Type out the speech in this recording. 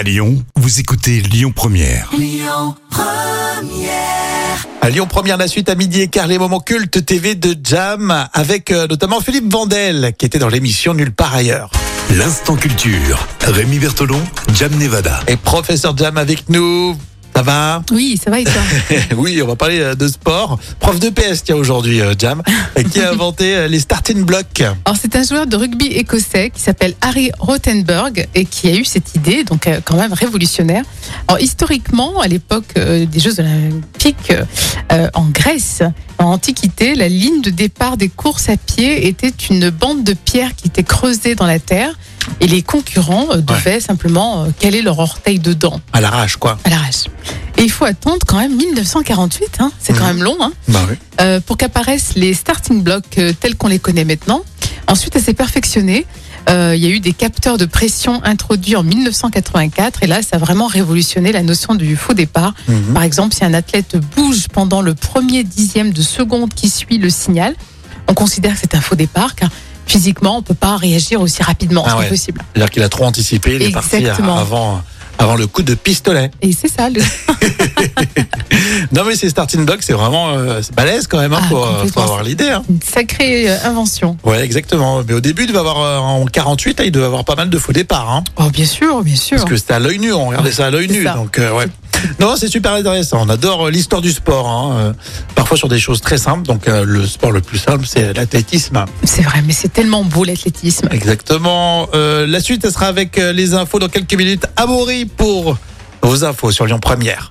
À Lyon, vous écoutez Lyon Première. À Lyon Première, la suite à midi et quart, les moments cultes TV de Jam, avec euh, notamment Philippe Vandel, qui était dans l'émission Nulle part ailleurs. L'instant culture. Rémi Bertolon, Jam Nevada. Et professeur Jam avec nous. Ça va Oui, ça va et toi Oui, on va parler euh, de sport. Prof de PS, tiens, aujourd'hui, euh, Jam, qui a inventé euh, les starting blocks. Alors c'est un joueur de rugby écossais qui s'appelle Harry Rothenberg et qui a eu cette idée, donc euh, quand même révolutionnaire. Alors historiquement, à l'époque euh, des Jeux olympiques euh, en Grèce, en Antiquité, la ligne de départ des courses à pied était une bande de pierre qui était creusée dans la terre et les concurrents euh, devaient simplement euh, caler leur orteil dedans À l'arrache, quoi. à l'arrache. Et il faut attendre quand même 1948, hein, c'est quand Mhm. même long, hein, Bah oui. euh, pour qu'apparaissent les starting blocks euh, tels qu'on les connaît maintenant. Ensuite, elle s'est perfectionnée. Euh, Il y a eu des capteurs de pression introduits en 1984 et là, ça a vraiment révolutionné la notion du faux départ. Mhm. Par exemple, si un athlète bouge pendant le premier dixième de seconde qui suit le signal, on considère que c'est un faux départ car physiquement, on peut pas réagir aussi rapidement. Ah c'est ouais. possible. C'est-à-dire qu'il a trop anticipé, il est parti avant, avant le coup de pistolet. Et c'est ça. Le... Non, mais ces starting blocks, c'est vraiment euh, c'est balèze quand même, hein, Ah, euh, faut complètement. avoir l'idée. Hein. Une sacrée euh, invention. Ouais, exactement. Mais au début, il devait avoir, euh, en 48, là, il devait avoir pas mal de faux départs. Hein. Oh, bien sûr, bien sûr. Parce que c'était à l'œil nu, on regardait ça à l'œil C'est nu. ça. Donc, euh, ouais. Non, c'est super intéressant. On adore euh, l'histoire du sport. Hein. Parfois sur des choses très simples. Donc, euh, le sport le plus simple, c'est l'athlétisme. C'est vrai, mais c'est tellement beau l'athlétisme. Exactement. Euh, la suite, elle sera avec les infos dans quelques minutes. Amaury pour vos infos sur Lyon Première.